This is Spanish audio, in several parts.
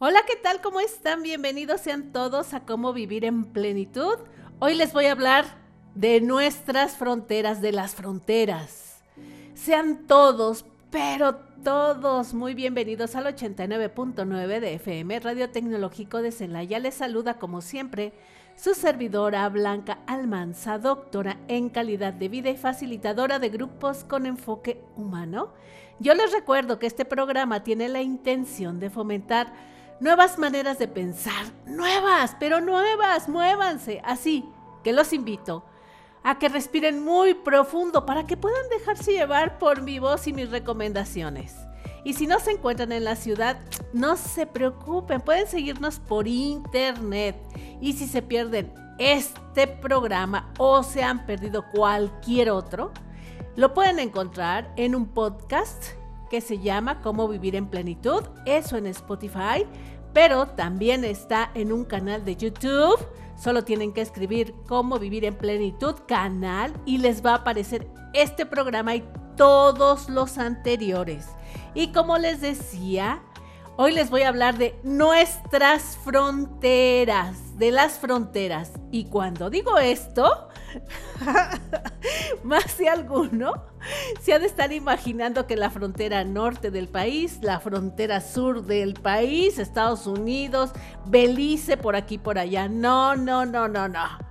Hola, ¿qué tal? ¿Cómo están? Bienvenidos sean todos a Cómo Vivir en Plenitud. Hoy les voy a hablar de nuestras fronteras, de las fronteras. Sean todos, pero todos muy bienvenidos al 89.9 de FM Radio Tecnológico de Celaya. Les saluda como siempre su servidora Blanca Almanza, doctora en calidad de vida y facilitadora de grupos con enfoque humano. Yo les recuerdo que este programa tiene la intención de fomentar nuevas maneras de pensar, nuevas, pero nuevas, muévanse. Así que los invito a que respiren muy profundo para que puedan dejarse llevar por mi voz y mis recomendaciones. Y si no se encuentran en la ciudad, no se preocupen, pueden seguirnos por internet. Y si se pierden este programa o se han perdido cualquier otro, lo pueden encontrar en un podcast que se llama Cómo vivir en plenitud, eso en Spotify, pero también está en un canal de YouTube. Solo tienen que escribir Cómo vivir en plenitud canal y les va a aparecer este programa y todos los anteriores. Y como les decía, hoy les voy a hablar de nuestras fronteras, de las fronteras. Y cuando digo esto, más de alguno se ha de estar imaginando que la frontera norte del país, la frontera sur del país, Estados Unidos, Belice, por aquí, por allá. No, no, no, no, no.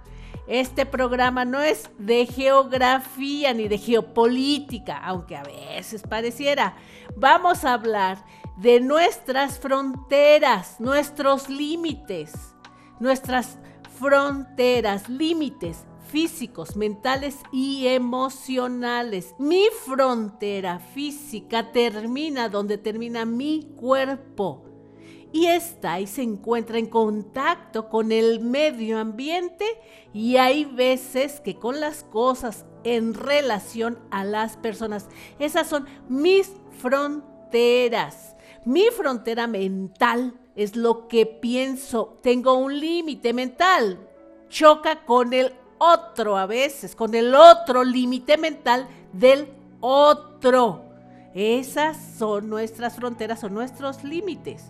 Este programa no es de geografía ni de geopolítica, aunque a veces pareciera. Vamos a hablar de nuestras fronteras, nuestros límites, nuestras fronteras, límites físicos, mentales y emocionales. Mi frontera física termina donde termina mi cuerpo y está y se encuentra en contacto con el medio ambiente y hay veces que con las cosas en relación a las personas. Esas son mis fronteras. Mi frontera mental es lo que pienso. Tengo un límite mental. Choca con el otro a veces, con el otro límite mental del otro. Esas son nuestras fronteras o nuestros límites.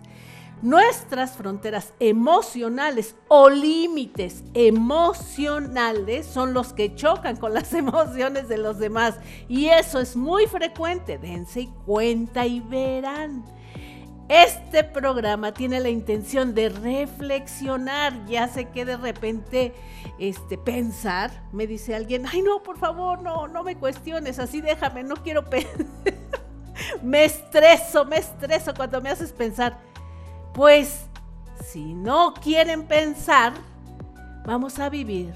Nuestras fronteras emocionales o límites emocionales son los que chocan con las emociones de los demás. Y eso es muy frecuente. Dense cuenta y verán. Este programa tiene la intención de reflexionar. Ya sé que de repente este, pensar, me dice alguien, ay no, por favor, no, no me cuestiones, así déjame, no quiero pensar. me estreso, me estreso cuando me haces pensar. Pues, si no quieren pensar, vamos a vivir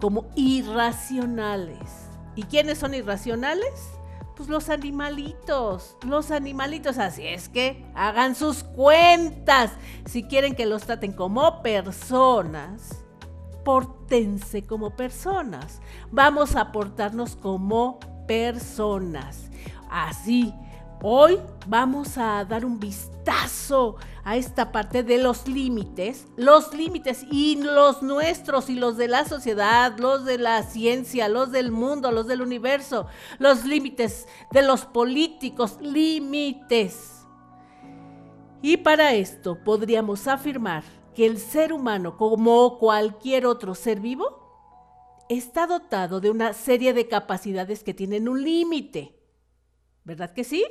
como irracionales. ¿Y quiénes son irracionales? Pues los animalitos, los animalitos. Así es que hagan sus cuentas. Si quieren que los traten como personas, portense como personas. Vamos a portarnos como personas. Así, hoy vamos a dar un vistazo a esta parte de los límites, los límites y los nuestros y los de la sociedad, los de la ciencia, los del mundo, los del universo, los límites de los políticos, límites. Y para esto podríamos afirmar que el ser humano, como cualquier otro ser vivo, está dotado de una serie de capacidades que tienen un límite. ¿Verdad que sí?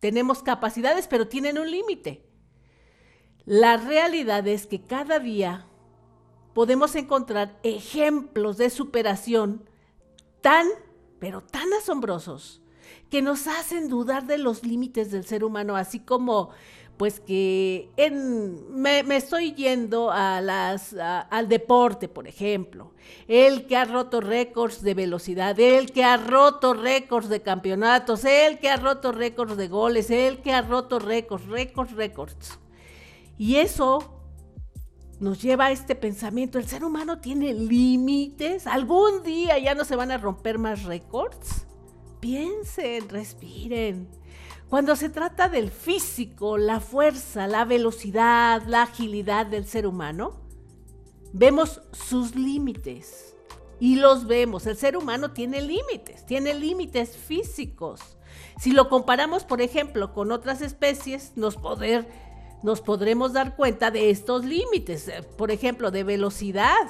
Tenemos capacidades, pero tienen un límite. La realidad es que cada día podemos encontrar ejemplos de superación tan, pero tan asombrosos que nos hacen dudar de los límites del ser humano, así como pues que me, estoy yendo al deporte, por ejemplo. El que ha roto récords de velocidad, el que ha roto récords de campeonatos, el que ha roto récords de goles, el que ha roto récords, récords, récords. Y eso nos lleva a este pensamiento, el ser humano tiene límites, algún día ya no se van a romper más récords. Piensen, respiren. Cuando se trata del físico, la fuerza, la velocidad, la agilidad del ser humano, vemos sus límites y los vemos. El ser humano tiene límites, tiene límites físicos. Si lo comparamos, por ejemplo, con otras especies, nos nos podremos dar cuenta de estos límites, eh, por ejemplo, de velocidad,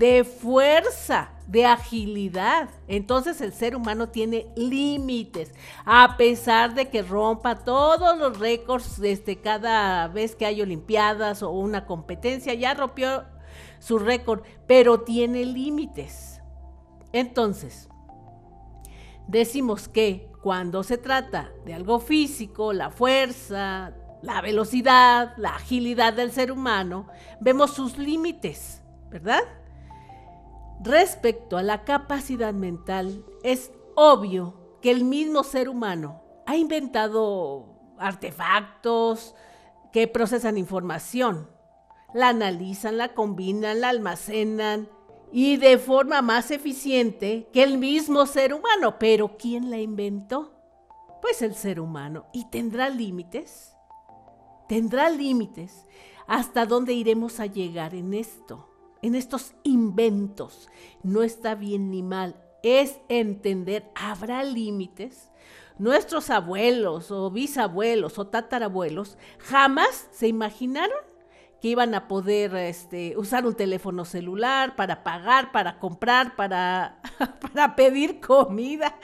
de fuerza, de agilidad. Entonces el ser humano tiene límites, a pesar de que rompa todos los récords desde cada vez que hay olimpiadas o una competencia, ya rompió su récord, pero tiene límites. Entonces, decimos que cuando se trata de algo físico, la fuerza, la velocidad, la agilidad del ser humano, vemos sus límites, ¿verdad? Respecto a la capacidad mental, es obvio que el mismo ser humano ha inventado artefactos que procesan información, la analizan, la combinan, la almacenan y de forma más eficiente que el mismo ser humano. Pero ¿quién la inventó? Pues el ser humano. ¿Y tendrá límites? ¿Tendrá límites? ¿Hasta dónde iremos a llegar en esto? En estos inventos. No está bien ni mal, es entender, habrá límites. Nuestros abuelos o bisabuelos o tatarabuelos jamás se imaginaron que iban a poder este, usar un teléfono celular para pagar, para comprar, para, para pedir comida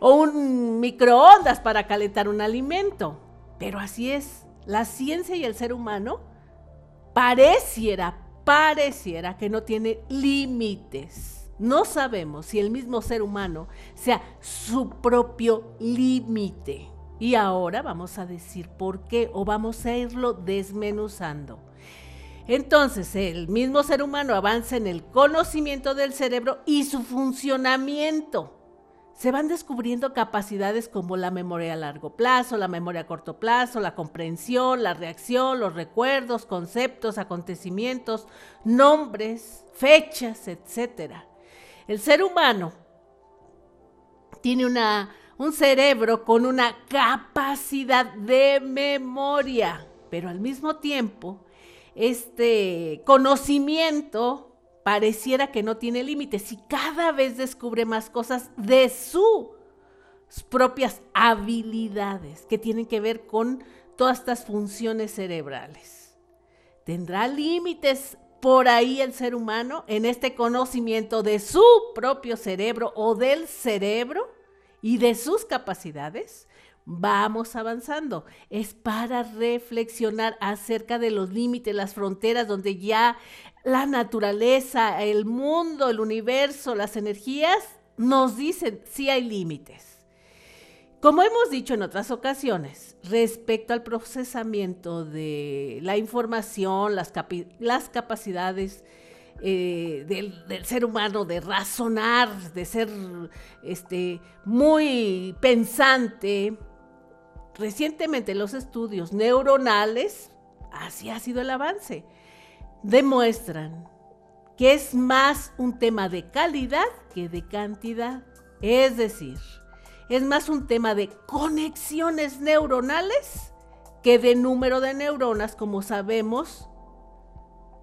o un microondas para calentar un alimento. Pero así es, la ciencia y el ser humano pareciera, pareciera que no tiene límites. No sabemos si el mismo ser humano sea su propio límite. Y ahora vamos a decir por qué o vamos a irlo desmenuzando. Entonces, el mismo ser humano avanza en el conocimiento del cerebro y su funcionamiento se van descubriendo capacidades como la memoria a largo plazo, la memoria a corto plazo, la comprensión, la reacción, los recuerdos, conceptos, acontecimientos, nombres, fechas, etc. El ser humano tiene una, un cerebro con una capacidad de memoria, pero al mismo tiempo este conocimiento pareciera que no tiene límites y cada vez descubre más cosas de sus propias habilidades que tienen que ver con todas estas funciones cerebrales. ¿Tendrá límites por ahí el ser humano en este conocimiento de su propio cerebro o del cerebro y de sus capacidades? Vamos avanzando. Es para reflexionar acerca de los límites, las fronteras donde ya la naturaleza, el mundo, el universo, las energías nos dicen si hay límites. Como hemos dicho en otras ocasiones, respecto al procesamiento de la información, las, capacidades eh, del, del, ser humano de razonar, de ser este, muy pensante, recientemente los estudios neuronales, así ha sido el avance, demuestran que es más un tema de calidad que de cantidad. Es decir, es más un tema de conexiones neuronales que de número de neuronas, como sabemos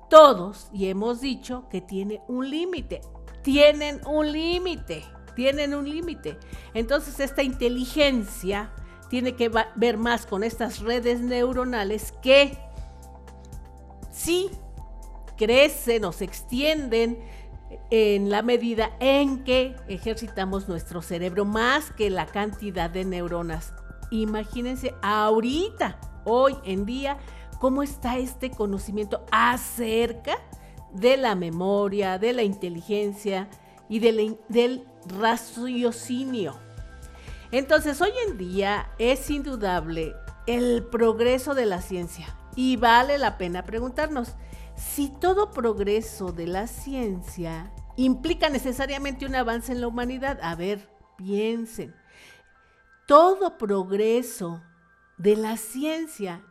todos, y hemos dicho que tiene un límite. Tienen un límite, tienen un límite. Entonces esta inteligencia tiene que ver más con estas redes neuronales que sí crecen o se extienden en la medida en que ejercitamos nuestro cerebro más que la cantidad de neuronas. Imagínense ahorita, hoy en día, cómo está este conocimiento acerca de la memoria, de la inteligencia y del raciocinio. Entonces, hoy en día es indudable el progreso de la ciencia y vale la pena preguntarnos si todo progreso de la ciencia implica necesariamente un avance en la humanidad. A ver, piensen. Todo progreso de la ciencia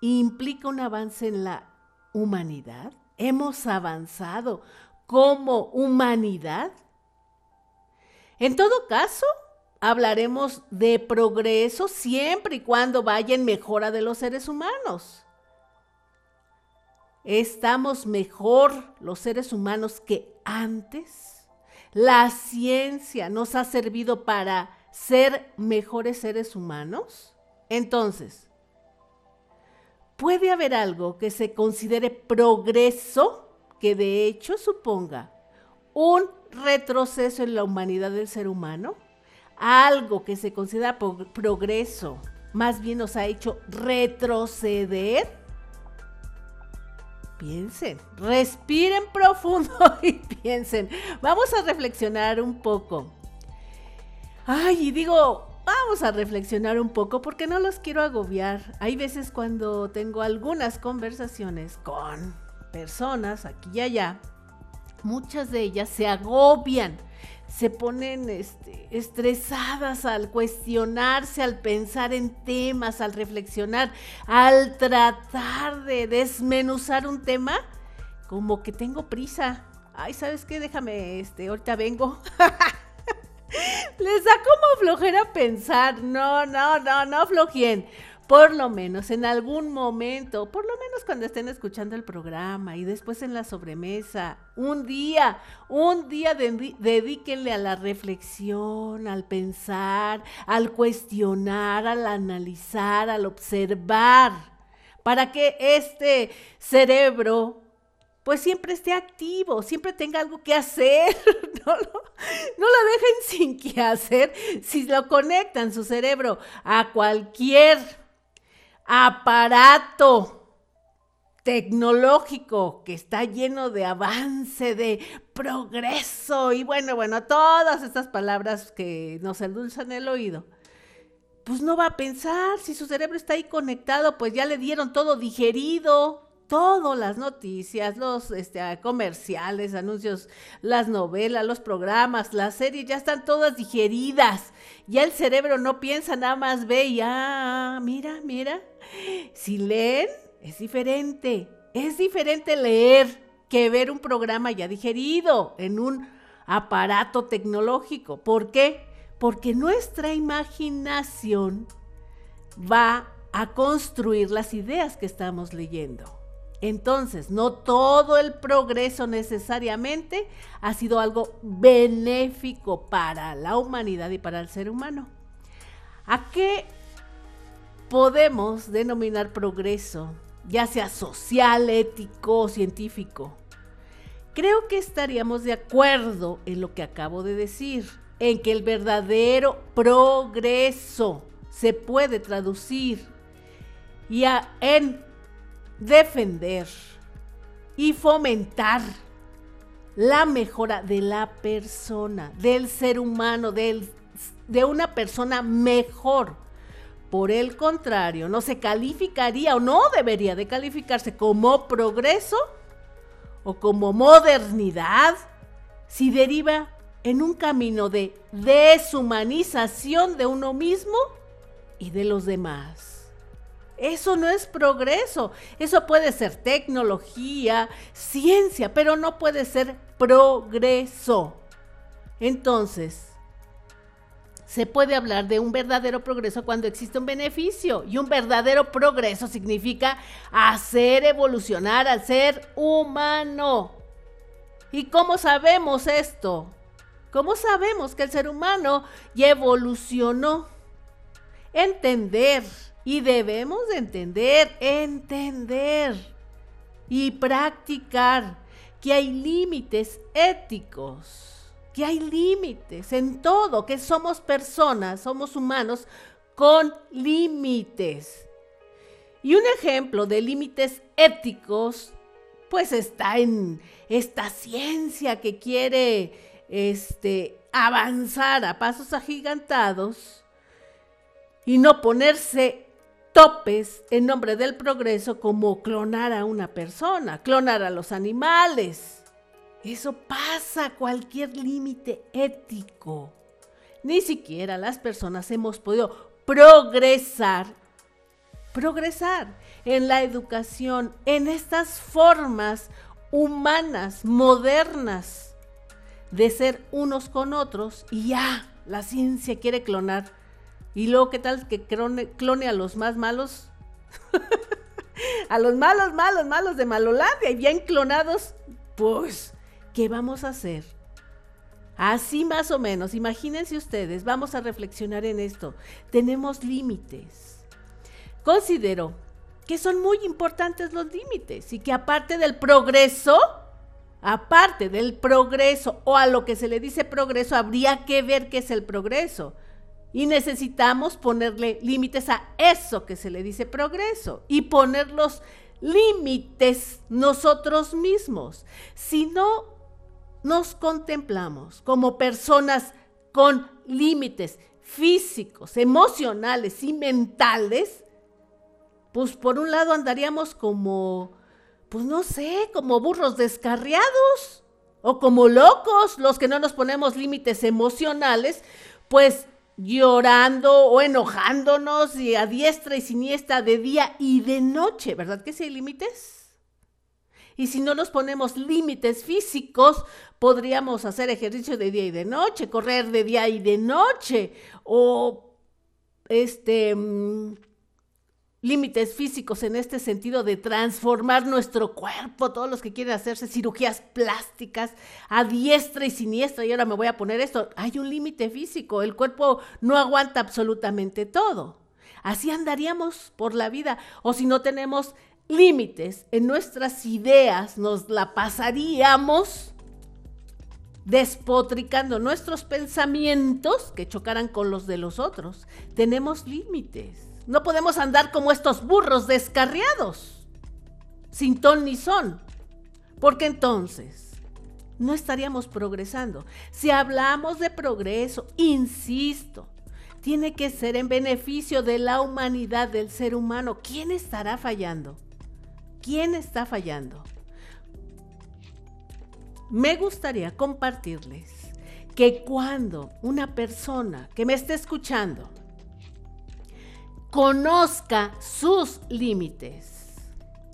implica un avance en la humanidad. Hemos avanzado como humanidad. En todo caso, hablaremos de progreso siempre y cuando vaya en mejora de los seres humanos. ¿Estamos mejor los seres humanos que antes? ¿La ciencia nos ha servido para ser mejores seres humanos? Entonces, ¿Puede haber algo que se considere progreso que de hecho suponga un retroceso en la humanidad del ser humano? Algo que se considera progreso, más bien nos ha hecho retroceder. Piensen, respiren profundo y piensen. Vamos a reflexionar un poco. Ay, y digo, vamos a reflexionar un poco porque no los quiero agobiar. Hay veces cuando tengo algunas conversaciones con personas aquí y allá, muchas de ellas se agobian, se ponen este, estresadas al cuestionarse, al pensar en temas, al reflexionar, al tratar de desmenuzar un tema, como que tengo prisa. Ay, ¿sabes qué? Déjame, este, ahorita vengo. Les da como flojera pensar. No, no, no, no flojien. Por lo menos en algún momento, por lo menos cuando estén escuchando el programa y después en la sobremesa, un día, un día dedíquenle a la reflexión, al pensar, al cuestionar, al analizar, al observar, para que este cerebro pues siempre esté activo, siempre tenga algo que hacer. No lo, dejen sin que hacer. Si lo conectan su cerebro a cualquier aparato tecnológico que está lleno de avance, de progreso. Y bueno, bueno, todas estas palabras que nos endulzan el oído, pues no va a pensar, si su cerebro está ahí conectado, pues ya le dieron todo digerido, todas las noticias, los este, comerciales, anuncios, las novelas, los programas, las series, ya están todas digeridas. Ya el cerebro no piensa, nada más ve y, ah, mira, mira. Si leen, es diferente. Es diferente leer que ver un programa ya digerido en un aparato tecnológico. ¿Por qué? Porque nuestra imaginación va a construir las ideas que estamos leyendo. Entonces, no todo el progreso necesariamente ha sido algo benéfico para la humanidad y para el ser humano. ¿A qué podemos denominar progreso, ya sea social, ético o científico? Creo que estaríamos de acuerdo en lo que acabo de decir, en que el verdadero progreso se puede traducir y en defender y fomentar la mejora de la persona, del ser humano, de una persona mejor. Por el contrario, no se calificaría o no debería de calificarse como progreso o como modernidad si deriva en un camino de deshumanización de uno mismo y de los demás. Eso no es progreso. Eso puede ser tecnología, ciencia, pero no puede ser progreso. Entonces, se puede hablar de un verdadero progreso cuando existe un beneficio. Y un verdadero progreso significa hacer evolucionar al ser humano. ¿Y cómo sabemos esto? ¿Cómo sabemos que el ser humano ya evolucionó? Entender y debemos de entender, entender y practicar que hay límites éticos, que hay límites en todo, que somos personas, somos humanos con límites. Y un ejemplo de límites éticos, pues está en esta ciencia que quiere este, avanzar a pasos agigantados y no ponerse topes en nombre del progreso como clonar a una persona, clonar a los animales. Eso pasa cualquier límite ético. Ni siquiera las personas hemos podido progresar, progresar en la educación, en estas formas humanas, modernas, de ser unos con otros y ya la ciencia quiere clonar y luego, ¿qué tal que clone, a los más malos? a los malos, malos, malos de Malolandia y bien clonados. Pues, ¿qué vamos a hacer? Así más o menos, imagínense ustedes, vamos a reflexionar en esto. Tenemos límites. Considero que son muy importantes los límites y que aparte del progreso, aparte del progreso o a lo que se le dice progreso, habría que ver qué es el progreso. Y necesitamos ponerle límites a eso que se le dice progreso y poner los límites nosotros mismos. Si no nos contemplamos como personas con límites físicos, emocionales y mentales, pues por un lado andaríamos como, pues no sé, como burros descarriados o como locos, los que no nos ponemos límites emocionales, pues llorando o enojándonos y a diestra y siniestra de día y de noche, ¿verdad que sí hay límites? Y si no nos ponemos límites físicos, podríamos hacer ejercicio de día y de noche, correr de día y de noche, o este mm, límites físicos en este sentido de transformar nuestro cuerpo, todos los que quieren hacerse cirugías plásticas a diestra y siniestra, y ahora me voy a poner esto, hay un límite físico, el cuerpo no aguanta absolutamente todo. Así andaríamos por la vida, o si no tenemos límites en nuestras ideas, nos la pasaríamos despotricando nuestros pensamientos que chocaran con los de los otros. Tenemos límites. No podemos andar como estos burros descarriados, sin ton ni son, porque entonces no estaríamos progresando. Si hablamos de progreso, insisto, tiene que ser en beneficio de la humanidad del ser humano. ¿Quién estará fallando? ¿Quién está fallando? Me gustaría compartirles que cuando una persona que me esté escuchando conozca sus límites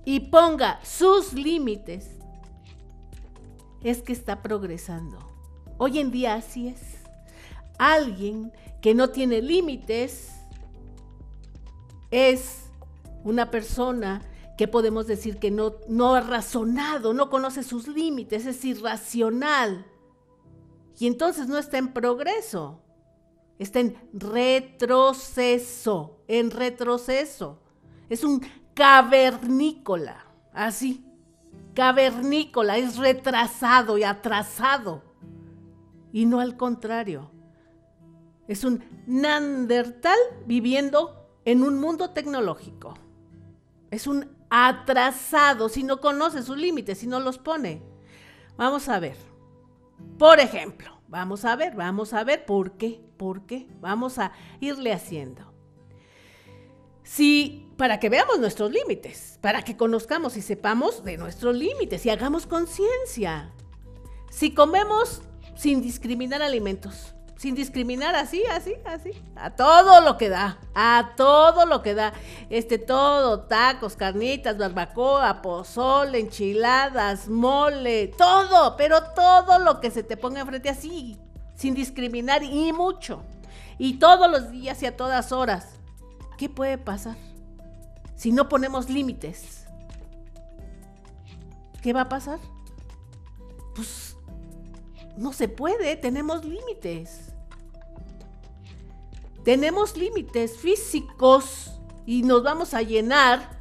y ponga sus límites, es que está progresando. Hoy en día así es. Alguien que no tiene límites es una persona que podemos decir que no, no ha razonado, no conoce sus límites, es irracional. Y entonces no está en progreso está en retroceso, en retroceso. Es un cavernícola, así. Cavernícola, es retrasado y atrasado. Y no al contrario. Es un Neandertal viviendo en un mundo tecnológico. Es un atrasado si no conoce sus límites, si no los pone. Vamos a ver. Por ejemplo, Vamos a ver, vamos a ver por qué, por qué. Vamos a irle haciendo. Si, para que veamos nuestros límites, para que conozcamos y sepamos de nuestros límites y hagamos conciencia. Si comemos sin discriminar alimentos, sin discriminar así, así, así, a todo lo que da, a todo lo que da, este todo, tacos, carnitas, barbacoa, pozole, enchiladas, mole, todo, pero todo lo que se te ponga enfrente así, sin discriminar y mucho, y todos los días y a todas horas, ¿qué puede pasar? Si no ponemos límites, ¿qué va a pasar? Pues no se puede, tenemos límites. Tenemos límites físicos y nos vamos a llenar,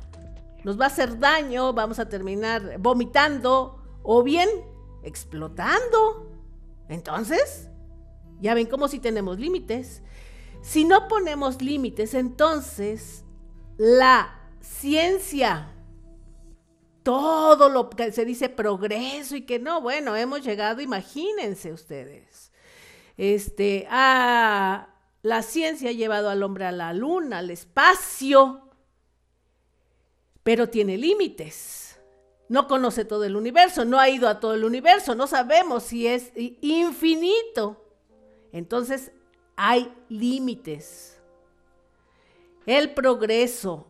nos va a hacer daño, vamos a terminar vomitando o bien explotando. Entonces, ya ven como si tenemos límites. Si no ponemos límites, entonces la ciencia todo lo que se dice progreso y que no, bueno, hemos llegado, imagínense ustedes. Este, a la ciencia ha llevado al hombre a la luna, al espacio, pero tiene límites. No conoce todo el universo, no ha ido a todo el universo, no sabemos si es infinito. Entonces, hay límites. El progreso,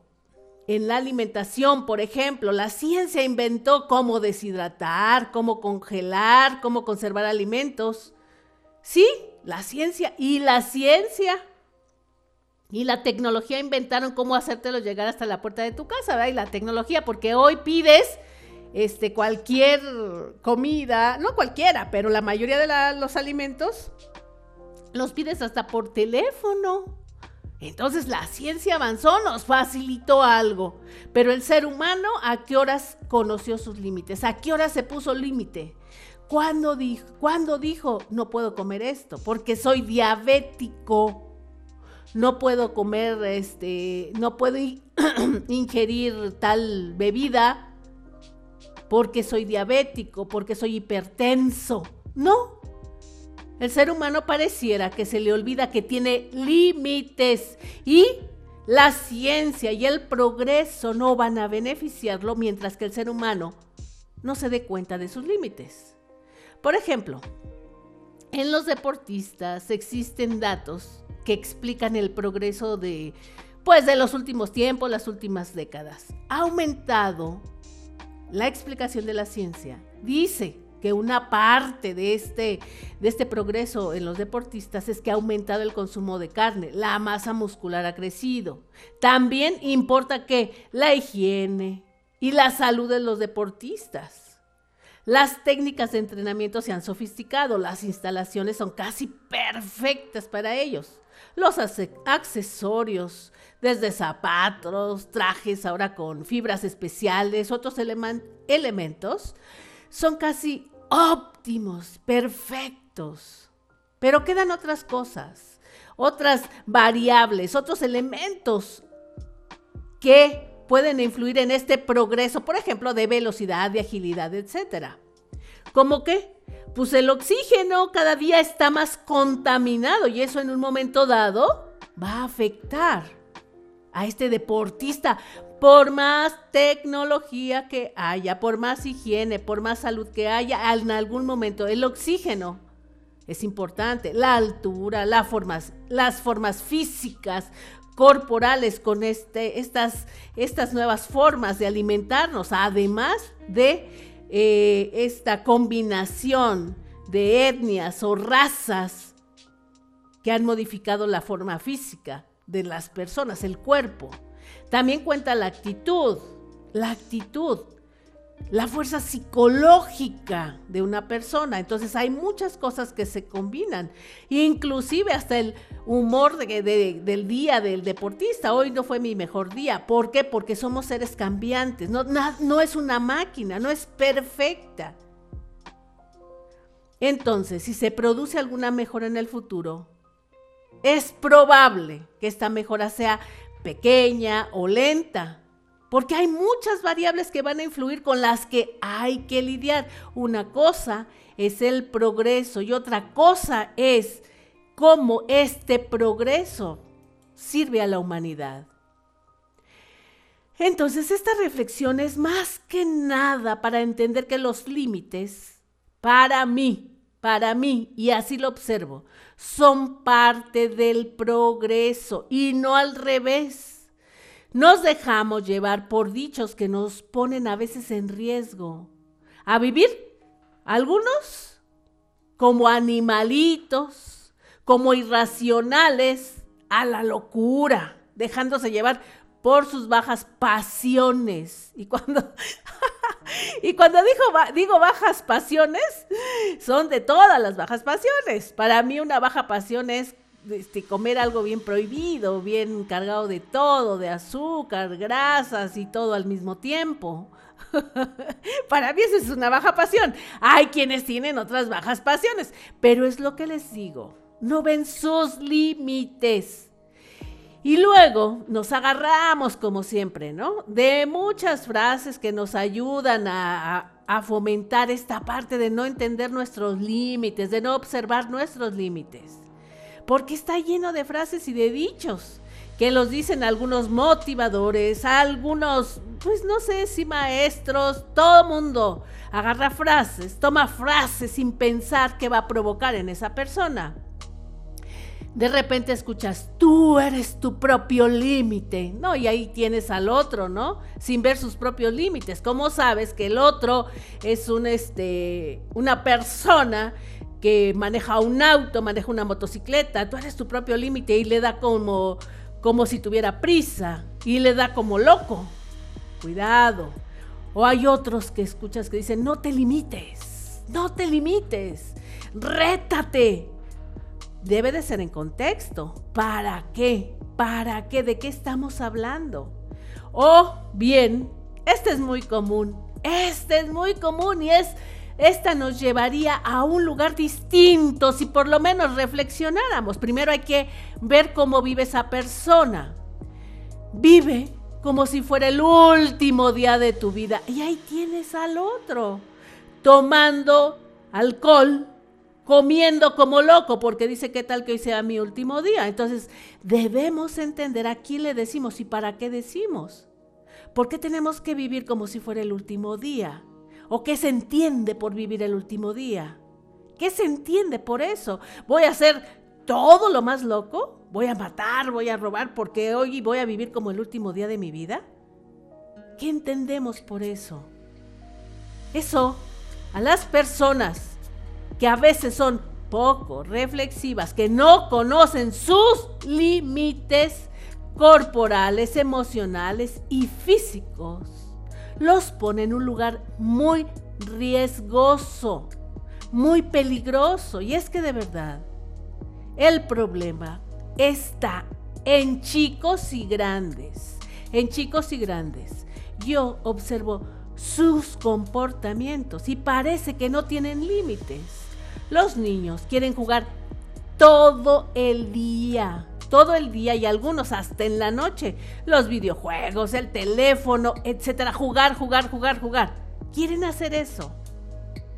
en la alimentación, por ejemplo, la ciencia inventó cómo deshidratar, cómo congelar, cómo conservar alimentos. Sí, la ciencia y la ciencia y la tecnología inventaron cómo hacértelo llegar hasta la puerta de tu casa, ¿verdad? Y la tecnología, porque hoy pides este, cualquier comida, no cualquiera, pero la mayoría de los alimentos los pides hasta por teléfono. Entonces la ciencia avanzó, nos facilitó algo. Pero el ser humano, ¿a qué horas conoció sus límites? ¿A qué horas se puso límite? ¿Cuándo dijo, ¿Cuándo dijo, no puedo comer esto? Porque soy diabético. No puedo comer, este, no puedo ingerir tal bebida porque soy diabético, porque soy hipertenso. No. El ser humano pareciera que se le olvida que tiene límites y la ciencia y el progreso no van a beneficiarlo mientras que el ser humano no se dé cuenta de sus límites. Por ejemplo, en los deportistas existen datos que explican el progreso de pues de los últimos tiempos, las últimas décadas. Ha aumentado la explicación de la ciencia. Dice que una parte de este, de este progreso en los deportistas es que ha aumentado el consumo de carne, la masa muscular ha crecido. También importa que la higiene y la salud de los deportistas. Las técnicas de entrenamiento se han sofisticado, las instalaciones son casi perfectas para ellos. Los accesorios, desde zapatos, trajes ahora con fibras especiales, otros elementos, son casi óptimos, perfectos. Pero quedan otras cosas, otras variables, otros elementos que pueden influir en este progreso, por ejemplo, de velocidad, de agilidad, etc. ¿Cómo qué? Pues el oxígeno cada día está más contaminado y eso en un momento dado va a afectar a este deportista. Por más tecnología que haya, por más higiene, por más salud que haya, en algún momento el oxígeno es importante. La altura, las formas físicas, corporales con este, estas, estas nuevas formas de alimentarnos, además de eh, esta combinación de etnias o razas que han modificado la forma física de las personas, el cuerpo. También cuenta la actitud, la actitud, la fuerza psicológica de una persona. Entonces hay muchas cosas que se combinan, inclusive hasta el humor del día del deportista. Hoy no fue mi mejor día. ¿Por qué? Porque somos seres cambiantes. No, no es una máquina, no es perfecta. Entonces, si se produce alguna mejora en el futuro, es probable que esta mejora sea pequeña o lenta, porque hay muchas variables que van a influir con las que hay que lidiar. Una cosa es el progreso y otra cosa es cómo este progreso sirve a la humanidad. Entonces, esta reflexión es más que nada para entender que los límites, para mí, para mí, y así lo observo, son parte del progreso y no al revés. Nos dejamos llevar por dichos que nos ponen a veces en riesgo. A vivir, algunos como animalitos, como irracionales, a la locura, dejándose llevar por sus bajas pasiones. Y cuando y cuando digo bajas pasiones, son de todas las bajas pasiones. Para mí una baja pasión es este, comer algo bien prohibido, bien cargado de todo, de azúcar, grasas y todo al mismo tiempo. Para mí eso es una baja pasión. Hay quienes tienen otras bajas pasiones, pero es lo que les digo. No ven sus límites. Y luego nos agarramos, como siempre, ¿no? De muchas frases que nos ayudan a, fomentar esta parte de no entender nuestros límites, de no observar nuestros límites. Porque está lleno de frases y de dichos que los dicen algunos motivadores, algunos, pues no sé si maestros, todo mundo agarra frases, toma frases sin pensar qué va a provocar en esa persona de repente escuchas, tú eres tu propio límite, ¿no? Y ahí tienes al otro, ¿no? Sin ver sus propios límites. ¿Cómo sabes que el otro es un, este, una persona que maneja un auto, maneja una motocicleta? Tú eres tu propio límite y le da como, como si tuviera prisa y le da como loco. Cuidado. O hay otros que escuchas que dicen, no te limites, no te limites, rétate, debe de ser en contexto. ¿Para qué? ¿Para qué? ¿De qué estamos hablando? O bien, este es muy común, este es muy común y es, esta nos llevaría a un lugar distinto si por lo menos reflexionáramos. Primero hay que ver cómo vive esa persona. Vive como si fuera el último día de tu vida y ahí tienes al otro tomando alcohol comiendo como loco porque dice qué tal que hoy sea mi último día. Entonces debemos entender a quién le decimos y para qué decimos. ¿Por qué tenemos que vivir como si fuera el último día? ¿O qué se entiende por vivir el último día? ¿Qué se entiende por eso? ¿Voy a hacer todo lo más loco? ¿Voy a matar? ¿Voy a robar porque hoy voy a vivir como el último día de mi vida? ¿Qué entendemos por eso? Eso a las personas que a veces son poco reflexivas, que no conocen sus límites corporales, emocionales y físicos, los pone en un lugar muy riesgoso, muy peligroso. Y es que de verdad, el problema está en chicos y grandes, en chicos y grandes. Yo observo sus comportamientos y parece que no tienen límites. Los niños quieren jugar todo el día, todo el día y algunos hasta en la noche. Los videojuegos, el teléfono, etcétera. Jugar, jugar, jugar, jugar. Quieren hacer eso.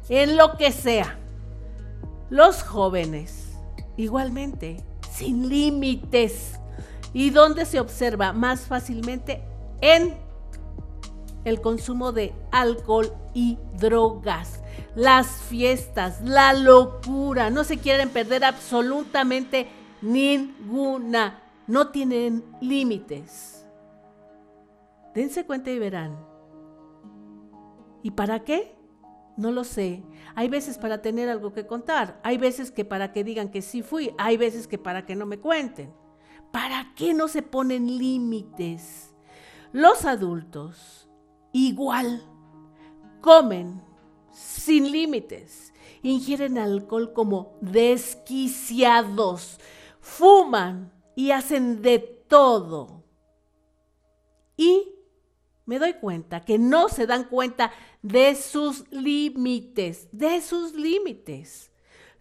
En lo que sea. Los jóvenes, igualmente, sin límites. ¿Y dónde se observa más fácilmente? En el consumo de alcohol y drogas las fiestas, la locura. No se quieren perder absolutamente ninguna. No tienen límites. Dense cuenta y verán. ¿Y para qué? No lo sé. Hay veces para tener algo que contar. Hay veces que para que digan que sí fui. Hay veces que para que no me cuenten. ¿Para qué no se ponen límites? Los adultos igual comen sin límites. Ingieren alcohol como desquiciados. Fuman y hacen de todo. Y me doy cuenta que no se dan cuenta de sus límites, de sus límites.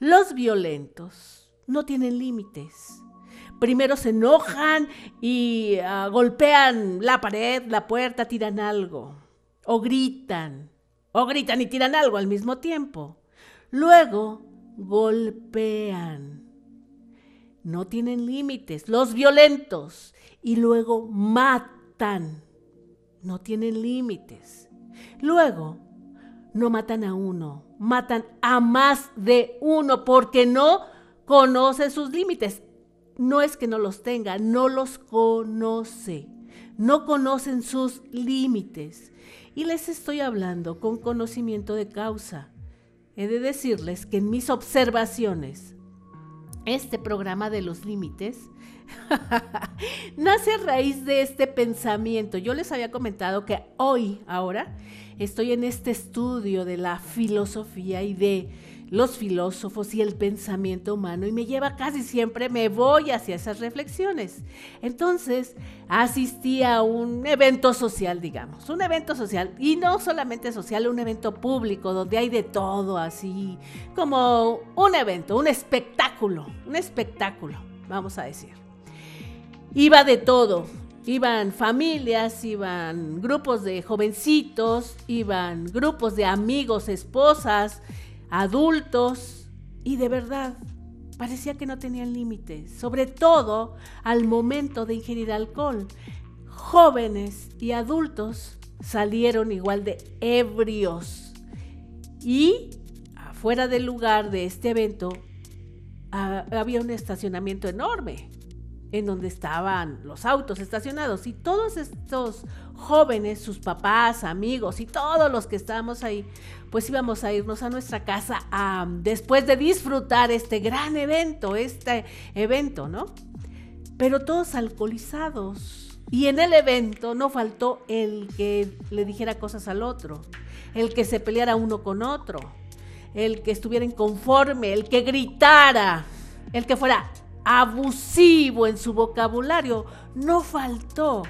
Los violentos no tienen límites. Primero se enojan y ah, golpean la pared, la puerta, tiran algo o gritan o gritan y tiran algo al mismo tiempo. Luego golpean. No tienen límites. Los violentos. Y luego matan. No tienen límites. Luego no matan a uno. Matan a más de uno porque no conoce sus límites. No es que no los tenga, no los conoce. No conocen sus límites y les estoy hablando con conocimiento de causa. He de decirles que en mis observaciones, este programa de los límites nace a raíz de este pensamiento. Yo les había comentado que hoy, ahora, estoy en este estudio de la filosofía y de los filósofos y el pensamiento humano y me lleva casi siempre, me voy hacia esas reflexiones. Entonces, asistí a un evento social, digamos, un evento social y no solamente social, un evento público donde hay de todo, así como un evento, un espectáculo, un espectáculo, vamos a decir. Iba de todo, Iban familias, iban grupos de jovencitos, iban grupos de amigos, esposas, adultos. Y de verdad parecía que no tenían límites, sobre todo al momento de ingerir alcohol. Jóvenes y adultos salieron igual de ebrios. Y afuera del lugar de este evento había un estacionamiento enorme en donde estaban los autos estacionados y todos estos jóvenes, sus papás, amigos y todos los que estábamos ahí, pues íbamos a irnos a nuestra casa después de disfrutar este gran evento, este evento, ¿no? Pero todos alcoholizados. Y en el evento no faltó el que le dijera cosas al otro, el que se peleara uno con otro, el que estuviera inconforme, el que gritara, el que fuera abusivo en su vocabulario no faltó.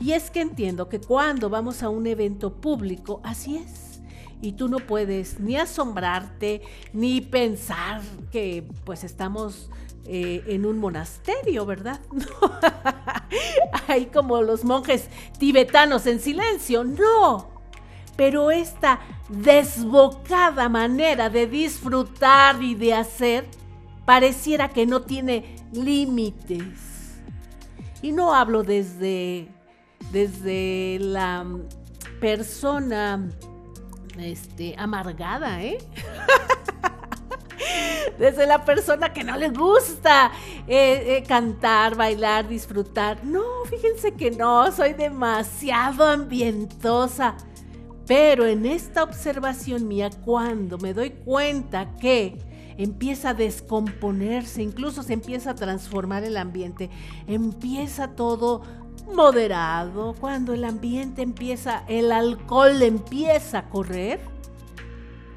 Y es que entiendo que cuando vamos a un evento público, así es. Y tú no puedes ni asombrarte, ni pensar que pues estamos eh, en un monasterio, ¿verdad? Ahí como los monjes tibetanos en silencio, no. Pero esta desbocada manera de disfrutar y de hacer pareciera que no tiene límites. Y no hablo desde, desde la persona este, amargada, ¿eh? desde la persona que no le gusta eh, eh, cantar, bailar, disfrutar. No, fíjense que no, soy demasiado ambientosa. Pero en esta observación mía, cuando me doy cuenta que empieza a descomponerse, incluso se empieza a transformar el ambiente, empieza todo moderado, cuando el ambiente empieza, el alcohol empieza a correr,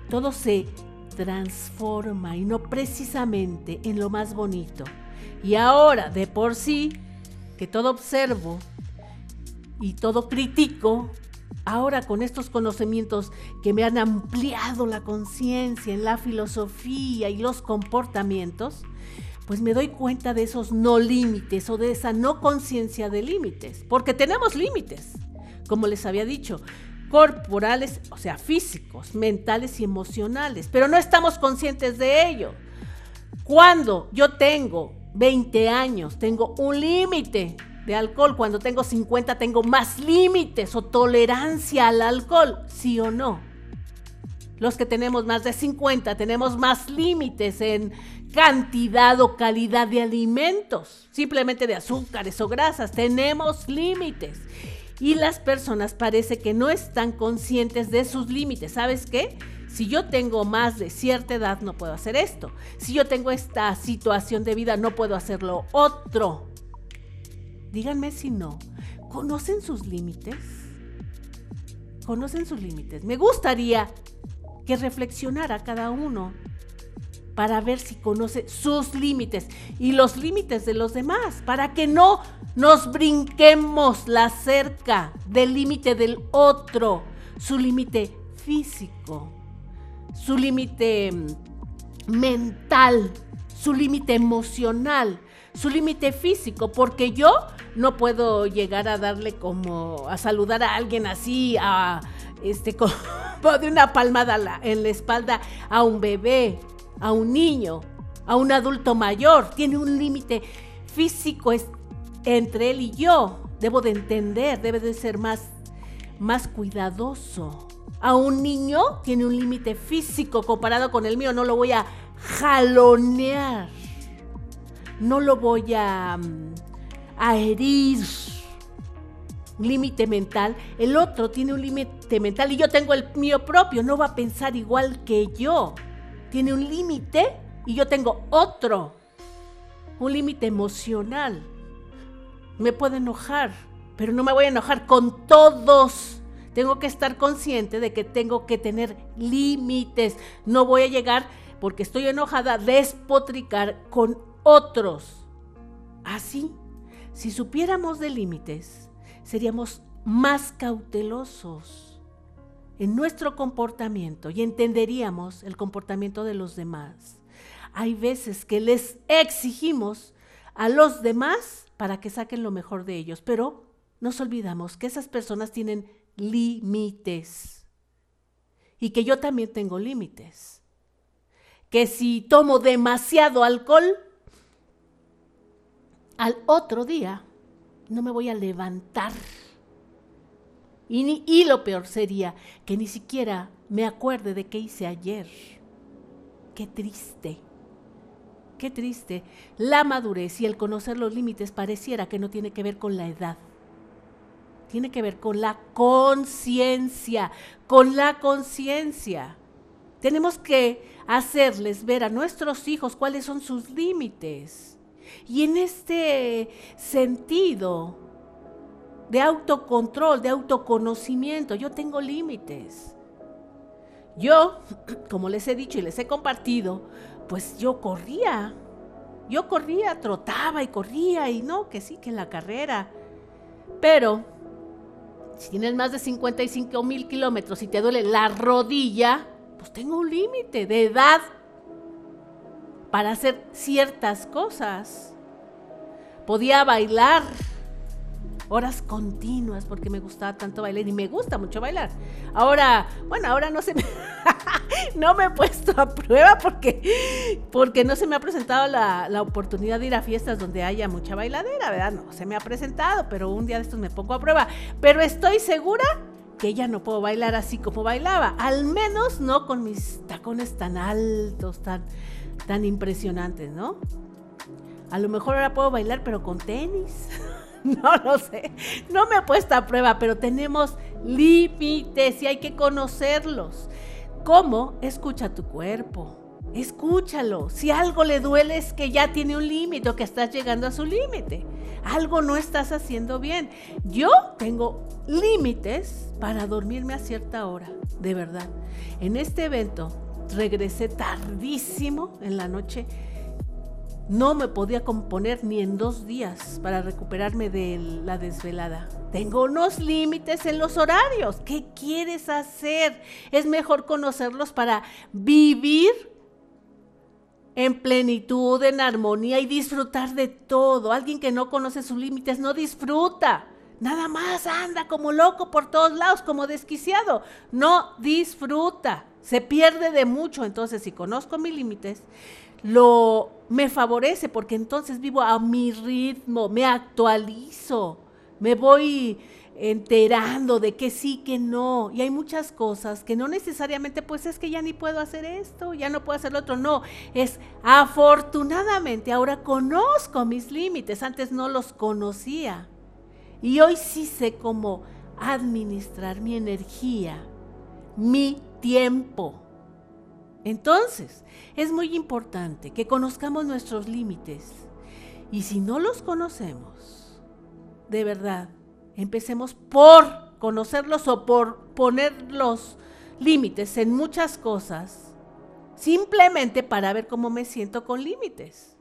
todo se transforma y no precisamente en lo más bonito. Y ahora, de por sí, que todo observo y todo critico, ahora con estos conocimientos que me han ampliado la conciencia en la filosofía y los comportamientos, pues me doy cuenta de esos no límites o de esa no conciencia de límites, porque tenemos límites, como les había dicho, corporales, o sea, físicos, mentales y emocionales, pero no estamos conscientes de ello. Cuando yo tengo 20 años, tengo un límite de alcohol, cuando tengo 50 tengo más límites o tolerancia al alcohol, sí o no. Los que tenemos más de 50 tenemos más límites en cantidad o calidad de alimentos, simplemente de azúcares o grasas, tenemos límites. Y las personas parece que no están conscientes de sus límites. ¿Sabes qué? Si yo tengo más de cierta edad no puedo hacer esto. Si yo tengo esta situación de vida no puedo hacerlo otro. Díganme si no. ¿Conocen sus límites? ¿Conocen sus límites? Me gustaría que reflexionara cada uno para ver si conoce sus límites y los límites de los demás, para que no nos brinquemos la cerca del límite del otro, su límite físico, su límite mm, mental, su límite emocional, su límite físico, porque yo no puedo llegar a darle como a saludar a alguien así, a este como de una palmada en la espalda a un bebé a un niño, a un adulto mayor, tiene un límite físico entre él y yo. Debo de entender, debe de ser más, más cuidadoso. A un niño tiene un límite físico comparado con el mío, no lo voy a jalonear, no lo voy a, mm, a herir. Límite mental, el otro tiene un límite mental y yo tengo el mío propio, no va a pensar igual que yo tiene un límite y yo tengo otro, un límite emocional. Me puedo enojar, pero no me voy a enojar con todos. Tengo que estar consciente de que tengo que tener límites. No voy a llegar porque estoy enojada despotricar con otros. Así, si supiéramos de límites, seríamos más cautelosos en nuestro comportamiento y entenderíamos el comportamiento de los demás. Hay veces que les exigimos a los demás para que saquen lo mejor de ellos, pero nos olvidamos que esas personas tienen límites y que yo también tengo límites. Que si tomo demasiado alcohol, al otro día no me voy a levantar y, lo peor sería que ni siquiera me acuerde de qué hice ayer. Qué triste. Qué triste. La madurez y el conocer los límites pareciera que no tiene que ver con la edad. Tiene que ver con la conciencia, con la conciencia. Tenemos que hacerles ver a nuestros hijos cuáles son sus límites. Y en este sentido, de autocontrol, de autoconocimiento. Yo tengo límites. Yo, como les he dicho y les he compartido, pues yo corría. Yo corría, trotaba y corría y no, que sí, que en la carrera. Pero si tienes más de 55 mil kilómetros y te duele la rodilla, pues tengo un límite de edad para hacer ciertas cosas. Podía bailar horas continuas porque me gustaba tanto bailar y me gusta mucho bailar. Ahora, bueno, ahora no se me, no me he puesto a prueba porque, porque no se me ha presentado la, la, oportunidad de ir a fiestas donde haya mucha bailadera, ¿verdad? No se me ha presentado, pero un día de estos me pongo a prueba. Pero estoy segura que ya no puedo bailar así como bailaba, al menos no con mis tacones tan altos, tan, tan impresionantes, ¿no? A lo mejor ahora puedo bailar, pero con tenis. no lo sé. No me he puesto a prueba, pero tenemos límites y hay que conocerlos. ¿Cómo? Escucha tu cuerpo. Escúchalo. Si algo le duele es que ya tiene un límite o que estás llegando a su límite. Algo no estás haciendo bien. Yo tengo límites para dormirme a cierta hora, de verdad. En este evento regresé tardísimo en la noche no me podía componer ni en dos días para recuperarme de la desvelada. Tengo unos límites en los horarios. ¿Qué quieres hacer? Es mejor conocerlos para vivir en plenitud, en armonía y disfrutar de todo. Alguien que no conoce sus límites no disfruta. Nada más anda como loco por todos lados, como desquiciado. No disfruta. Se pierde de mucho. Entonces, si conozco mis límites, lo me favorece porque entonces vivo a mi ritmo, me actualizo, me voy enterando de que sí, que no. Y hay muchas cosas que no necesariamente, pues es que ya ni puedo hacer esto, ya no puedo hacer lo otro. No, es afortunadamente ahora conozco mis límites, antes no los conocía. Y hoy sí sé cómo administrar mi energía, mi tiempo entonces, es muy importante que conozcamos nuestros límites. Y si no los conocemos, de verdad, empecemos por conocerlos o por poner los límites en muchas cosas, simplemente para ver cómo me siento con límites.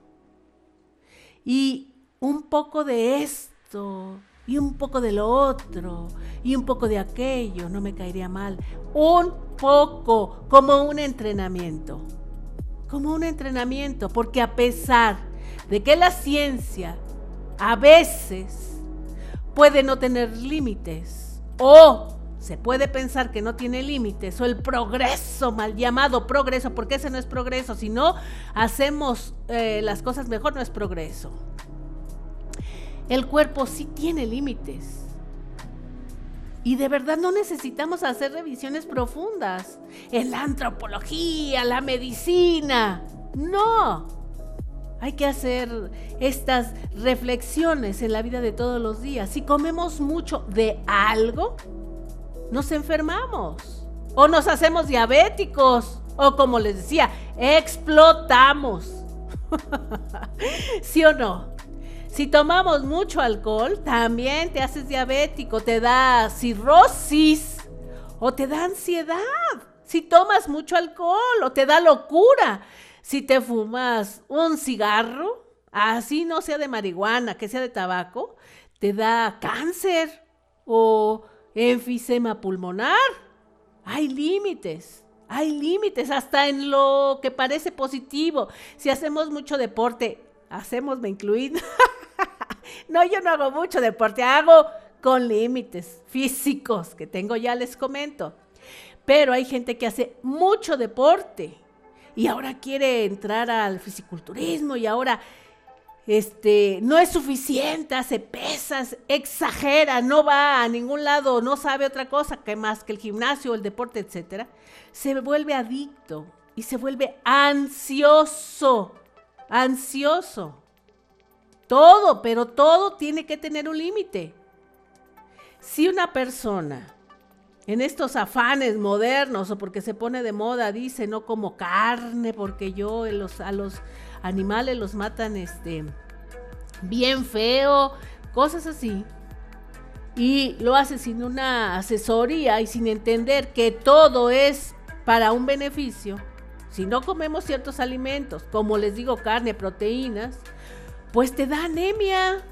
Y un poco de esto, y un poco de lo otro, y un poco de aquello, no me caería mal. Un poco, como un entrenamiento. Como un entrenamiento, porque a pesar de que la ciencia a veces puede no tener límites, o se puede pensar que no tiene límites, o el progreso, mal llamado progreso, porque ese no es progreso, si no hacemos eh, las cosas mejor, no es progreso. El cuerpo sí tiene límites. Y de verdad no necesitamos hacer revisiones profundas en la antropología, la medicina. No. Hay que hacer estas reflexiones en la vida de todos los días. Si comemos mucho de algo, nos enfermamos o nos hacemos diabéticos o como les decía, explotamos. ¿Sí o no? Si tomamos mucho alcohol, también te haces diabético, te da cirrosis o te da ansiedad. Si tomas mucho alcohol o te da locura. Si te fumas un cigarro, así no sea de marihuana, que sea de tabaco, te da cáncer o enfisema pulmonar. Hay límites. Hay límites hasta en lo que parece positivo. Si hacemos mucho deporte, hacemos, me incluido. no, yo no hago mucho deporte, hago con límites físicos que tengo, ya les comento. Pero hay gente que hace mucho deporte y ahora quiere entrar al fisiculturismo y ahora este, no es suficiente, hace pesas, exagera, no va a ningún lado, no sabe otra cosa que más que el gimnasio, el deporte, etcétera, se vuelve adicto y se vuelve ansioso, ansioso. Todo, pero todo tiene que tener un límite. Si una persona en estos afanes modernos o porque se pone de moda dice no como carne porque yo a los animales los matan este bien feo, cosas así. Y lo hace sin una asesoría y sin entender que todo es para un beneficio, si no comemos ciertos alimentos, como les digo, carne, proteínas, pues te da anemia.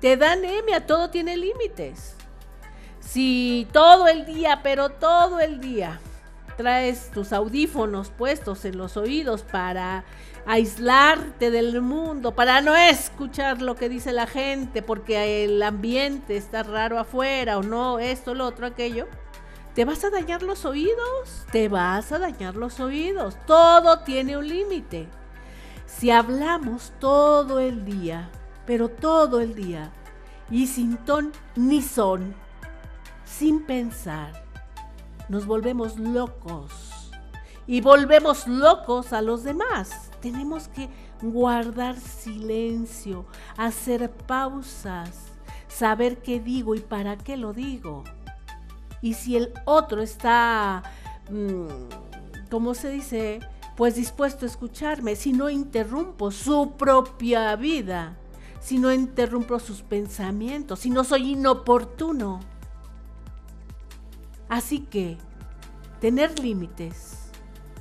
Te da anemia, todo tiene límites. Si todo el día, pero todo el día, traes tus audífonos puestos en los oídos para aislarte del mundo, para no escuchar lo que dice la gente, porque el ambiente está raro afuera o no, esto, lo otro, aquello, te vas a dañar los oídos, te vas a dañar los oídos. Todo tiene un límite. Si hablamos todo el día, pero todo el día, y sin ton ni son, sin pensar, nos volvemos locos y volvemos locos a los demás. Tenemos que guardar silencio, hacer pausas, saber qué digo y para qué lo digo. Y si el otro está, mm, ¿cómo se dice? Pues dispuesto a escucharme, si no interrumpo su propia vida, si no interrumpo sus pensamientos, si no soy inoportuno Así que tener límites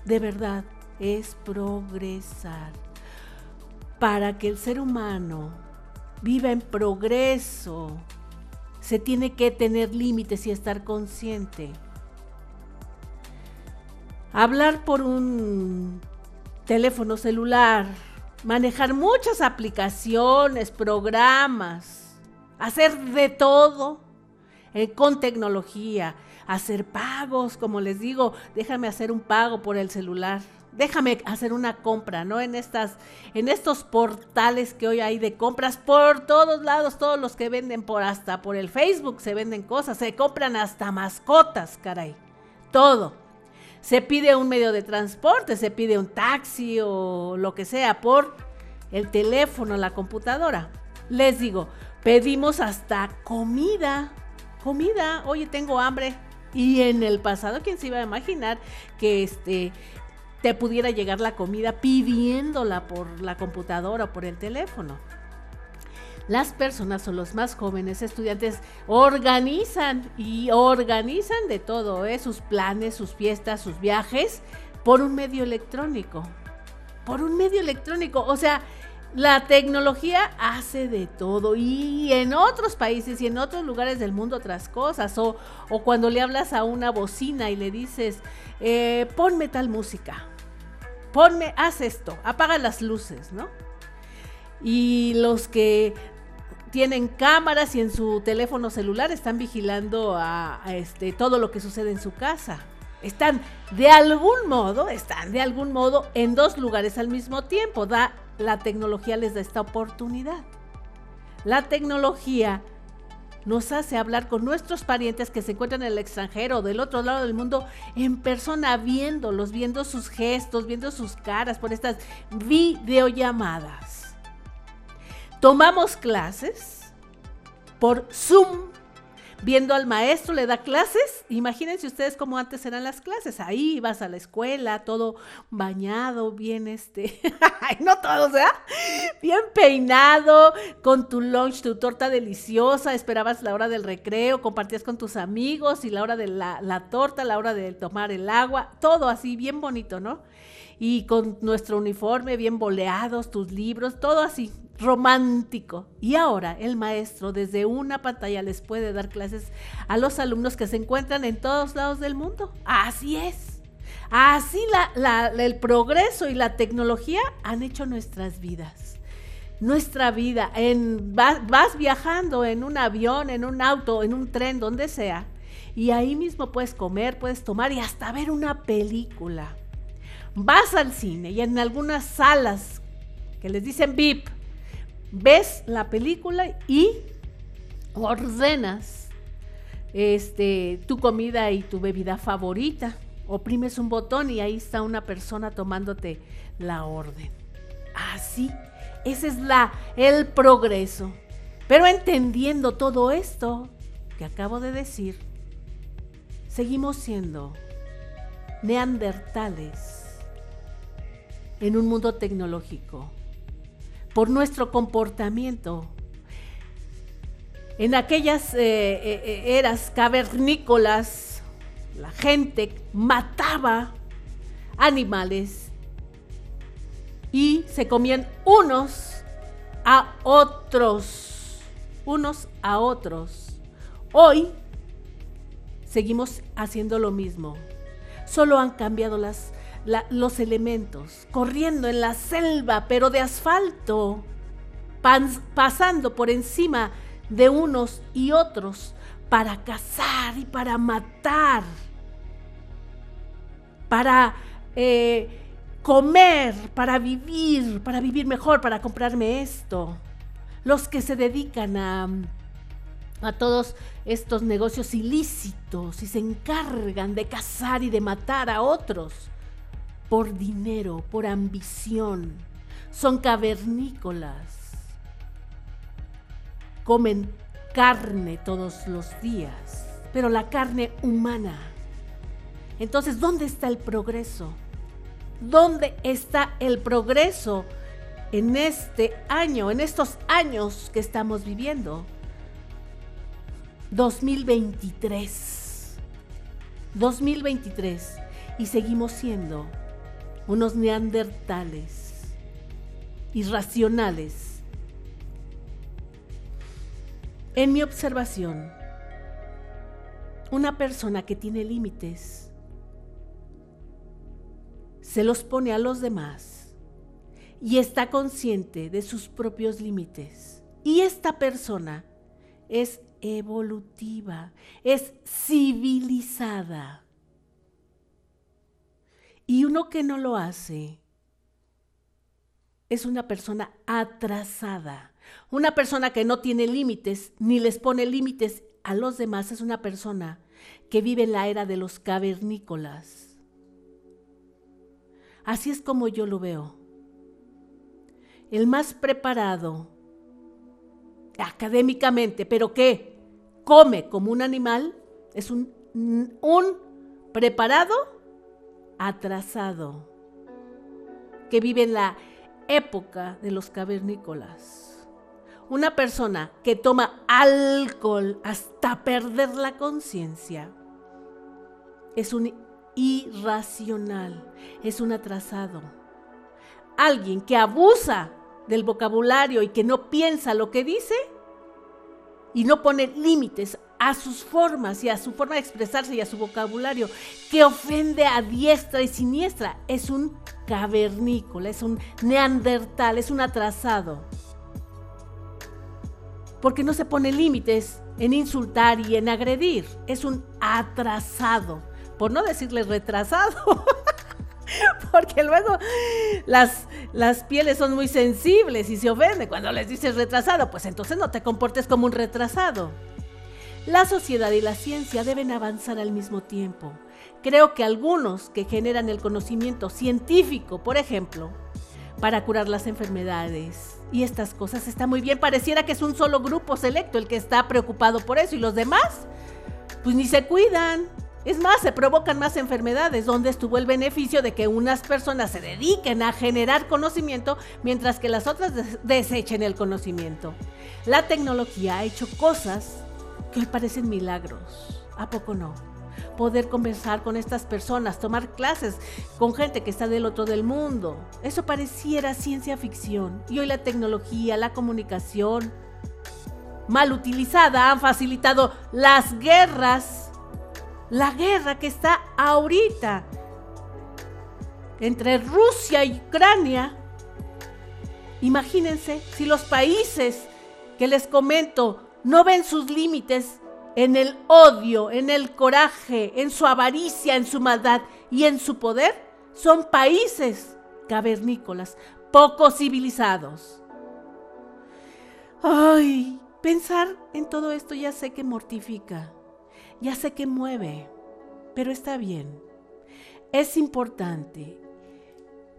de verdad es progresar. Para que el ser humano viva en progreso, se tiene que tener límites y estar consciente. Hablar por un teléfono celular, manejar muchas aplicaciones, programas, hacer de todo eh, con tecnología, hacer pagos, como les digo, déjame hacer un pago por el celular. Déjame hacer una compra, ¿no? En estas, en estos portales que hoy hay de compras por todos lados, todos los que venden por hasta por el Facebook se venden cosas, se compran hasta mascotas, caray. Todo. Se pide un medio de transporte, se pide un taxi o lo que sea por el teléfono, la computadora. Les digo, pedimos hasta comida. Comida, oye, tengo hambre, y en el pasado, ¿quién se iba a imaginar que este te pudiera llegar la comida pidiéndola por la computadora o por el teléfono? Las personas o los más jóvenes estudiantes organizan y organizan de todo, ¿eh? sus planes, sus fiestas, sus viajes por un medio electrónico. Por un medio electrónico. O sea, la tecnología hace de todo y en otros países y en otros lugares del mundo otras cosas. O, cuando le hablas a una bocina y le dices, eh, ponme tal música, ponme, haz esto, apaga las luces, ¿no? Y los que tienen cámaras y en su teléfono celular están vigilando a, este, todo lo que sucede en su casa. Están de algún modo, están de algún modo en dos lugares al mismo tiempo. Da la tecnología les da esta oportunidad. La tecnología nos hace hablar con nuestros parientes que se encuentran en el extranjero del otro lado del mundo en persona, viéndolos, viendo sus gestos, viendo sus caras por estas videollamadas. Tomamos clases por Zoom viendo al maestro, le da clases. Imagínense ustedes cómo antes eran las clases. Ahí ibas a la escuela, todo bañado, bien este, no todo, o sea, bien peinado, con tu lunch, tu torta deliciosa, esperabas la hora del recreo, compartías con tus amigos y la hora de la, la torta, la hora de tomar el agua, todo así, bien bonito, ¿no? Y con nuestro uniforme bien boleados, tus libros, todo así, romántico. Y ahora el maestro desde una pantalla les puede dar clases a los alumnos que se encuentran en todos lados del mundo. Así es. Así el progreso y la tecnología han hecho nuestras vidas. Nuestra vida, en, vas, vas viajando en un avión, en un auto, en un tren, donde sea, y ahí mismo puedes comer, puedes tomar y hasta ver una película. Vas al cine y en algunas salas que les dicen VIP, ves la película y ordenas este, tu comida y tu bebida favorita. Oprimes un botón y ahí está una persona tomándote la orden. Así, ese es la, el progreso. Pero entendiendo todo esto que acabo de decir, seguimos siendo neandertales en un mundo tecnológico por nuestro comportamiento. En aquellas eh, eh, eh, eras cavernícolas, la gente mataba animales y se comían unos a otros, unos a otros. Hoy seguimos haciendo lo mismo, solo han cambiado las, los elementos, corriendo en la selva, pero de asfalto, pasando por encima de unos y otros para cazar y para matar, para eh, comer, para vivir, para vivir mejor, para comprarme esto. Los que se dedican a, a todos estos negocios ilícitos y se encargan de cazar y de matar a otros por dinero, por ambición. Son cavernícolas. Comen carne todos los días, pero la carne humana. Entonces, ¿dónde está el progreso? ¿Dónde está el progreso en este año, en estos años que estamos viviendo? 2023. 2023. Y seguimos siendo unos neandertales irracionales. En mi observación, una persona que tiene límites se los pone a los demás y está consciente de sus propios límites. Y esta persona es evolutiva, es civilizada. Y uno que no lo hace es una persona atrasada. Una persona que no tiene límites ni les pone límites a los demás es una persona que vive en la era de los cavernícolas. Así es como yo lo veo. El más preparado académicamente, pero que come como un animal, es un, un preparado atrasado, que vive en la época de los cavernícolas. Una persona que toma alcohol hasta perder la conciencia es un irracional, es un atrasado. Alguien que abusa del vocabulario y que no piensa lo que dice y no pone límites a sus formas y a su forma de expresarse y a su vocabulario, que ofende a diestra y siniestra, es un cavernícola, es un neandertal, es un atrasado. Porque no se pone límites en insultar y en agredir, es un atrasado, por no decirle retrasado. Porque luego las, las pieles son muy sensibles y se ofende cuando les dices retrasado, pues entonces no te comportes como un retrasado. La sociedad y la ciencia deben avanzar al mismo tiempo. Creo que algunos que generan el conocimiento científico, por ejemplo, para curar las enfermedades y estas cosas está muy bien. Pareciera que es un solo grupo selecto el que está preocupado por eso y los demás, pues ni se cuidan. Es más, se provocan más enfermedades, donde estuvo el beneficio de que unas personas se dediquen a generar conocimiento mientras que las otras desechen el conocimiento. La tecnología ha hecho cosas que parecen milagros. ¿A poco no? Poder conversar con estas personas, tomar clases con gente que está del otro del mundo. Eso pareciera ciencia ficción. Y hoy la tecnología, la comunicación, mal utilizada, han facilitado las guerras. La guerra que está ahorita entre Rusia y Ucrania. Imagínense si los países que les comento no ven sus límites en el odio, en el coraje, en su avaricia, en su maldad y en su poder, son países cavernícolas, poco civilizados. Ay, pensar en todo esto ya sé que mortifica, ya sé que mueve, pero está bien. Es importante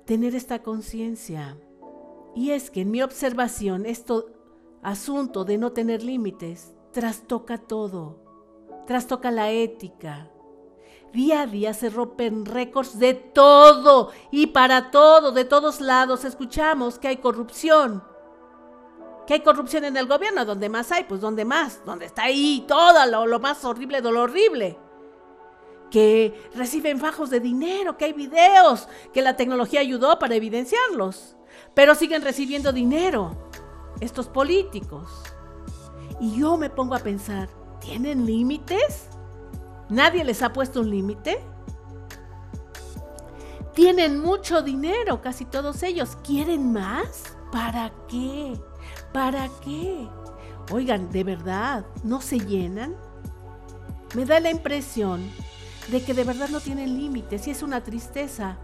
tener esta conciencia. Y es que en mi observación esto asunto de no tener límites trastoca todo, trastoca la ética. Día a día se rompen récords de todo y para todo, de todos lados. Escuchamos que hay corrupción. Que hay corrupción en el gobierno, donde más hay, pues donde más, donde está ahí todo lo, lo más horrible de lo horrible. que reciben fajos de dinero, que hay videos, que la tecnología ayudó para evidenciarlos, pero siguen recibiendo dinero estos políticos. Y yo me pongo a pensar, ¿tienen límites? ¿Nadie les ha puesto un límite? Tienen mucho dinero, casi todos ellos. ¿Quieren más? ¿Para qué? ¿Para qué? Oigan, ¿de verdad no se llenan? Me da la impresión de que de verdad no tienen límites y es una tristeza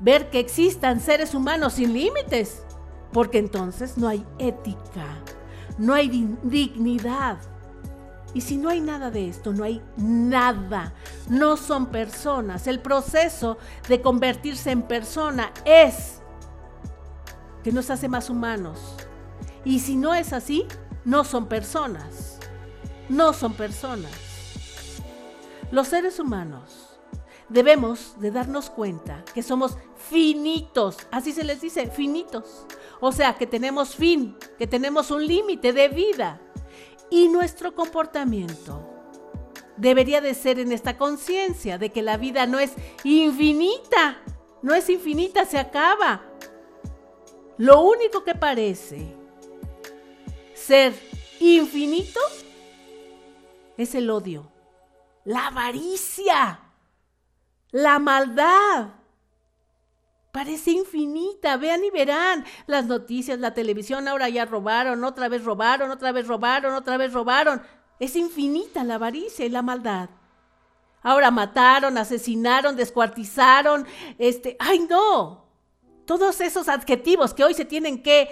ver que existan seres humanos sin límites, porque entonces no hay ética, no hay dignidad. Y si no hay nada de esto, no hay nada. No son personas. El proceso de convertirse en persona es que nos hace más humanos. Y si no es así, no son personas. No son personas. Los seres humanos debemos de darnos cuenta que somos finitos. Así se les dice, finitos. O sea, que tenemos fin, que tenemos un límite de vida. Y nuestro comportamiento debería de ser en esta conciencia de que la vida no es infinita, no es infinita, se acaba. Lo único que parece ser infinito es el odio, la avaricia, la maldad. Parece infinita, vean y verán las noticias, la televisión, ahora ya robaron, otra vez robaron, otra vez robaron, otra vez robaron. Es infinita la avaricia y la maldad. Ahora mataron, asesinaron, descuartizaron, este, ay no. Todos esos adjetivos que hoy se tienen que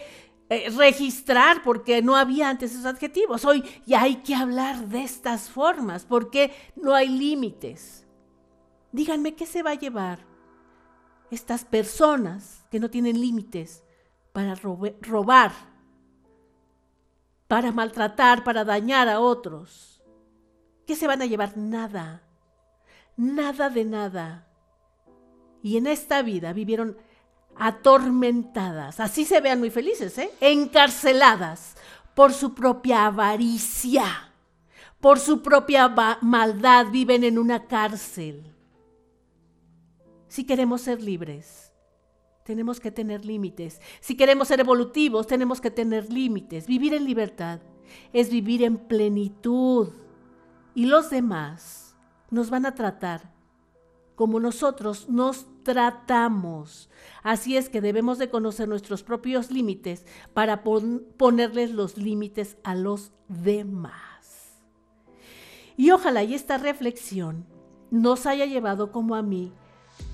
eh, registrar porque no había antes esos adjetivos. Hoy ya hay que hablar de estas formas porque no hay límites. Díganme qué se va a llevar estas personas que no tienen límites para robar, para maltratar, para dañar a otros. ¿Qué se van a llevar? Nada, nada de nada. Y en esta vida vivieron atormentadas, así se vean muy felices, ¿eh? encarceladas por su propia avaricia, por su propia maldad, viven en una cárcel si queremos ser libres, tenemos que tener límites. Si queremos ser evolutivos, tenemos que tener límites. Vivir en libertad es vivir en plenitud. Y los demás nos van a tratar como nosotros nos tratamos. Así es que debemos de conocer nuestros propios límites para ponerles los límites a los demás. Y ojalá y esta reflexión nos haya llevado como a mí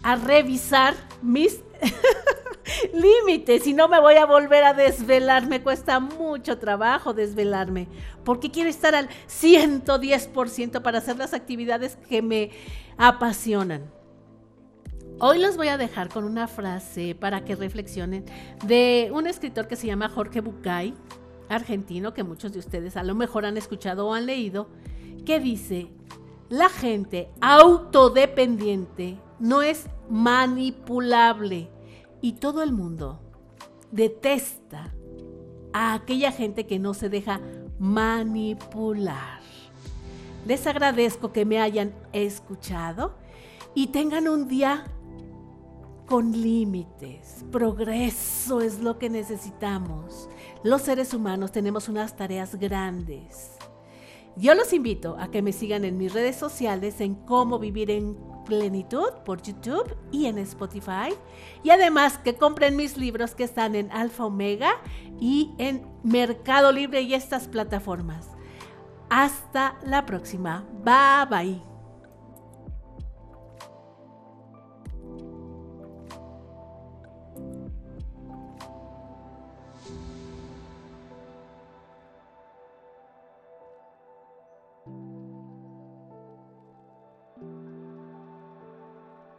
a revisar mis límites y no me voy a volver a desvelar. Me cuesta mucho trabajo desvelarme porque quiero estar al 110% para hacer las actividades que me apasionan. Hoy los voy a dejar con una frase para que reflexionen de un escritor que se llama Jorge Bucay, argentino, que muchos de ustedes a lo mejor han escuchado o han leído, que dice, la gente autodependiente no es manipulable y todo el mundo detesta a aquella gente que no se deja manipular. Les agradezco que me hayan escuchado y tengan un día con límites. Progreso es lo que necesitamos. Los seres humanos tenemos unas tareas grandes. Yo los invito a que me sigan en mis redes sociales en cómo vivir en plenitud por YouTube y en Spotify. Y además que compren mis libros que están en Alfa Omega y en Mercado Libre y estas plataformas. Hasta la próxima. Bye bye.